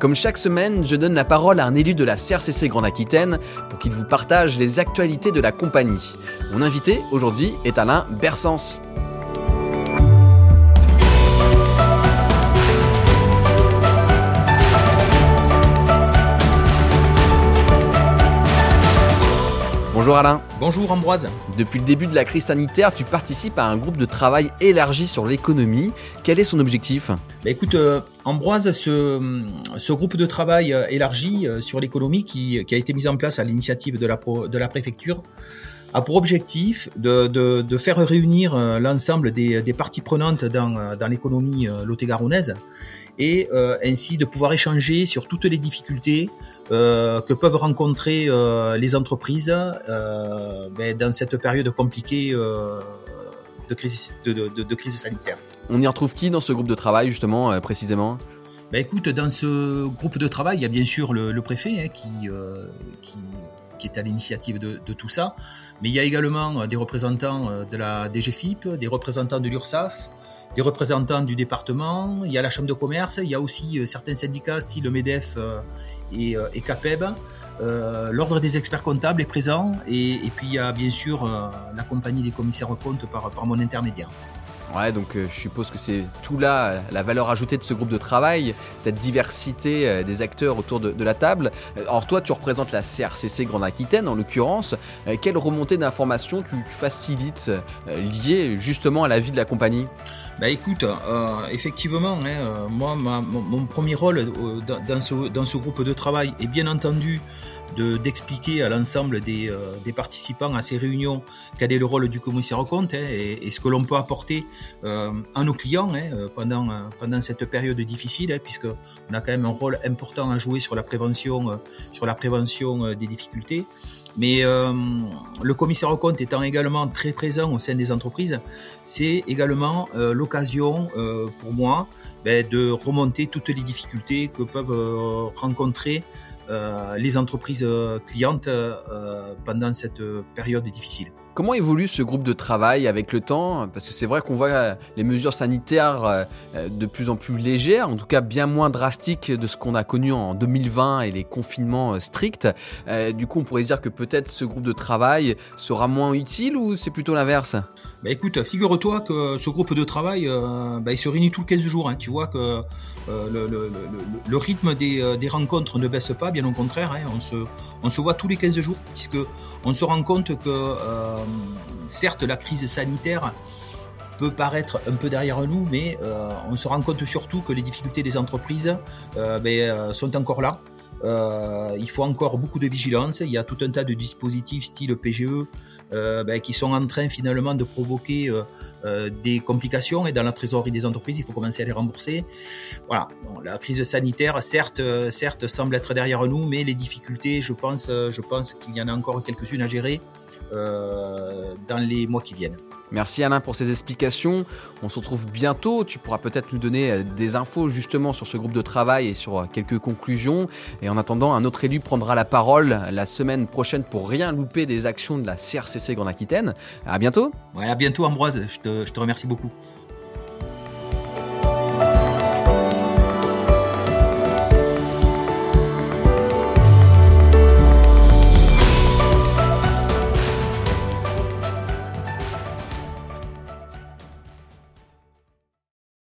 Comme chaque semaine, je donne la parole à un élu de la CRCC Grande Aquitaine pour qu'il vous partage les actualités de la compagnie. Mon invité aujourd'hui est Alain Bersens. Bonjour Alain. Bonjour Ambroise. Depuis le début de la crise sanitaire, tu participes à un groupe de travail élargi sur l'économie. Quel est son objectif? Bah Écoute, euh, Ambroise, ce, ce, groupe de travail euh, élargi euh, sur l'économie qui, qui, a été mis en place à l'initiative de la, de la préfecture a pour objectif de, de, de faire réunir l'ensemble des, des, parties prenantes dans, dans l'économie lot-et-garonnaise et euh, ainsi de pouvoir échanger sur toutes les difficultés euh, que peuvent rencontrer euh, les entreprises ben, dans cette période compliquée de crise, de, de, de, crise sanitaire. On y retrouve qui dans ce groupe de travail justement précisément? Ben écoute, dans ce groupe de travail, il y a bien sûr le, le préfet hein, qui, qui, qui est à l'initiative de, tout ça, mais il y a également des représentants de la DGFIP, des représentants de l'URSSAF, des représentants du département, il y a la chambre de commerce, il y a aussi euh, certains syndicats style MEDEF euh, et, euh, CAPEB. L'ordre des experts comptables est présent et, puis il y a bien sûr la compagnie des commissaires comptes par mon intermédiaire. Ouais, donc euh, je suppose que c'est tout là la valeur ajoutée de ce groupe de travail, cette diversité euh, des acteurs autour de, la table. Euh, alors toi, tu représentes la CRCC Grande Aquitaine en l'occurrence. quelle remontée d'informations tu, facilites liée justement à la vie de la compagnie? Bah écoute, effectivement, hein, moi, mon, premier rôle dans ce groupe de travail est bien entendu d'expliquer à l'ensemble des, des, participants à ces réunions quel est le rôle du commissaire au compte hein, et, ce que l'on peut apporter euh, à nos clients hein, euh, pendant, euh, pendant cette période difficile, hein, puisque on a quand même un rôle important à jouer sur la prévention, sur la prévention des difficultés. Mais le commissaire au compte étant également très présent au sein des entreprises, c'est également l'occasion pour moi ben, de remonter toutes les difficultés que peuvent rencontrer les entreprises clientes pendant cette période difficile. Comment évolue ce groupe de travail avec le temps? Parce que c'est vrai qu'on voit les mesures sanitaires euh, de plus en plus légères, en tout cas bien moins drastiques de ce qu'on a connu en 2020 et les confinements euh, stricts. Euh, du coup, on pourrait dire que peut-être ce groupe de travail sera moins utile ou c'est plutôt l'inverse? Bah écoute, figure-toi que ce groupe de travail, bah, il se réunit tous les 15 jours. Hein. Tu vois que le, le, le, rythme des, des, rencontres ne baisse pas, bien au contraire. Hein. On, se, voit tous les 15 jours, puisque on se rend compte que certes, la crise sanitaire peut paraître un peu derrière nous, mais euh, on se rend compte surtout que les difficultés des entreprises euh, ben, euh, sont encore là. Il faut encore beaucoup de vigilance. Il y a tout un tas de dispositifs style PGE ben, qui sont en train finalement de provoquer des complications et dans la trésorerie des entreprises, il faut commencer à les rembourser. Voilà, la crise sanitaire, certes, certes, semble être derrière nous, mais les difficultés, je pense, je pense qu'il y en a encore quelques-unes à gérer. Euh, dans les mois qui viennent. Merci Alain pour ces explications. On se retrouve bientôt. Tu pourras peut-être nous donner euh, des infos justement sur ce groupe de travail et sur euh, quelques conclusions. Et en attendant, un autre élu prendra la parole la semaine prochaine pour rien louper des actions de la CRCC Grande Aquitaine. À bientôt. Ouais, à bientôt Ambroise. je te remercie beaucoup.